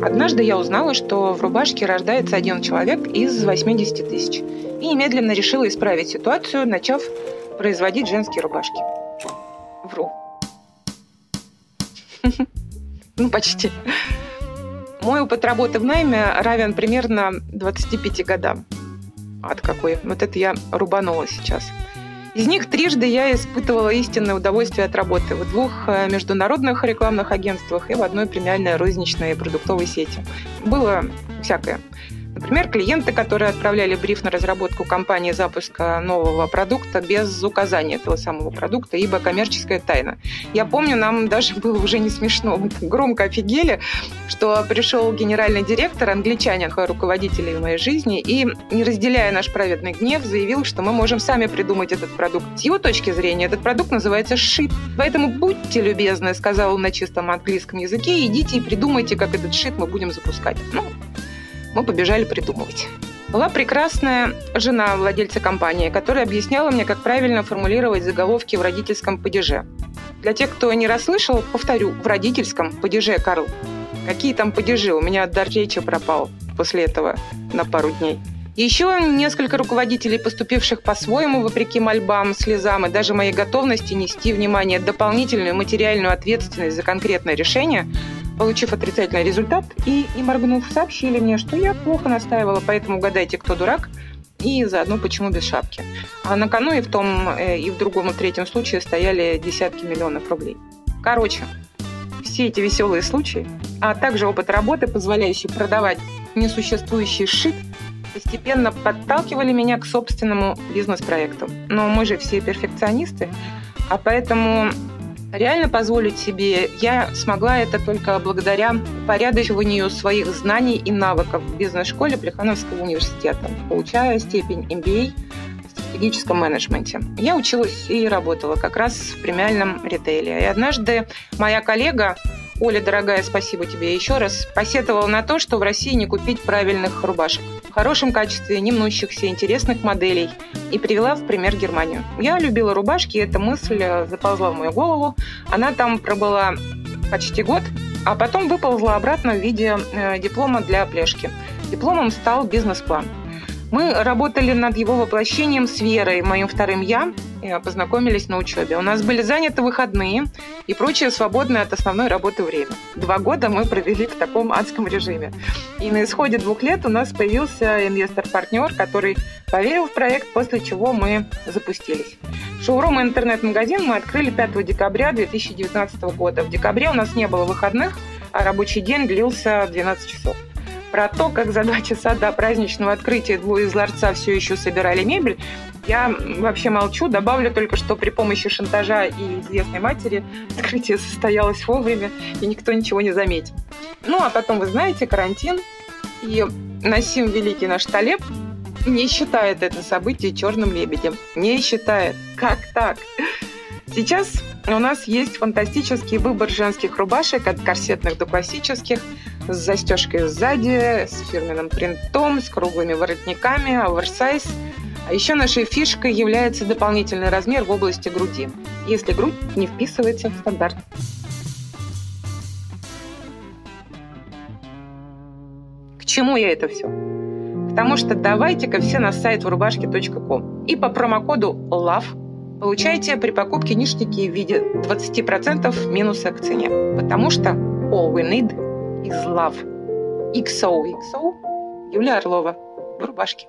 Однажды я узнала, что в рубашке рождается один человек из 80 тысяч. И немедленно решила исправить ситуацию, начав производить женские рубашки. Вру. Ну, почти. Мой опыт работы в найме равен примерно 25 годам. От какой? Вот это я рубанула сейчас. Из них трижды я испытывала истинное удовольствие от работы в двух э, международных рекламных агентствах и в одной премиальной розничной продуктовой сети. Было всякое. Например, клиенты, которые отправляли бриф на разработку компании запуска нового продукта без указания этого самого продукта, ибо коммерческая тайна. Я помню, нам даже было уже не смешно, мы громко офигели, что пришел генеральный директор, англичанин, руководителей в моей жизни, и, не разделяя наш праведный гнев, заявил, что мы можем сами придумать этот продукт. С его точки зрения, этот продукт называется шит. Поэтому будьте любезны, сказал он на чистом английском языке, идите и придумайте, как этот шит мы будем запускать. Ну, мы побежали придумывать. Была прекрасная жена владельца компании, которая объясняла мне, как правильно формулировать заголовки в родительском падеже. Для тех, кто не расслышал, повторю, в родительском падеже, Карл. Какие там падежи? У меня дар речи пропал после этого на пару дней. Еще несколько руководителей, поступивших по-своему, вопреки мольбам, слезам и даже моей готовности нести внимание дополнительную материальную ответственность за конкретное решение, получив отрицательный результат и, не моргнув, сообщили мне, что я плохо настаивала, поэтому угадайте, кто дурак, и заодно почему без шапки. А на кону и в том, э, и в другом, и в третьем случае стояли десятки миллионов рублей. Короче, все эти веселые случаи, а также опыт работы, позволяющий продавать несуществующий шит, постепенно подталкивали меня к собственному бизнес-проекту. Но мы же все перфекционисты, а поэтому Реально позволить себе я смогла это только благодаря упорядочиванию своих знаний и навыков в бизнес-школе Плехановского университета, получая степень MBA в стратегическом менеджменте. Я училась и работала как раз в премиальном ритейле. И однажды моя коллега Оля, дорогая, спасибо тебе еще раз, посетовала на то, что в России не купить правильных рубашек в хорошем качестве, не мнущихся, интересных моделей, и привела в пример Германию. Я любила рубашки, и эта мысль э, заползла в мою голову. Она там пробыла почти год, а потом выползла обратно в виде э, диплома для плешки. Дипломом стал бизнес-план – мы работали над его воплощением с Верой, моим вторым «я», познакомились на учебе. У нас были заняты выходные и прочее свободное от основной работы время. Два года мы провели в таком адском режиме. И на исходе двух лет у нас появился инвестор-партнер, который поверил в проект, после чего мы запустились. Шоурум и интернет-магазин мы открыли 5 декабря 2019 года. В декабре у нас не было выходных, а рабочий день длился 12 часов. Про то, как за два часа до праздничного открытия двое из ларца все еще собирали мебель, я вообще молчу. Добавлю только, что при помощи шантажа и известной матери открытие состоялось вовремя, и никто ничего не заметил. Ну, а потом, вы знаете, карантин, и Насим Великий наш Талеб не считает это событие черным лебедем. Не считает. Как так? Сейчас у нас есть фантастический выбор женских рубашек от корсетных до классических, с застежкой сзади, с фирменным принтом, с круглыми воротниками, оверсайз. А еще нашей фишкой является дополнительный размер в области груди, если грудь не вписывается в стандарт. К чему я это все? Потому что давайте-ка все на сайт врубашки.ком и по промокоду LOVE получайте при покупке ништяки в виде 20% минуса к цене. Потому что all we need is love. XOXO Юлия Орлова в рубашке.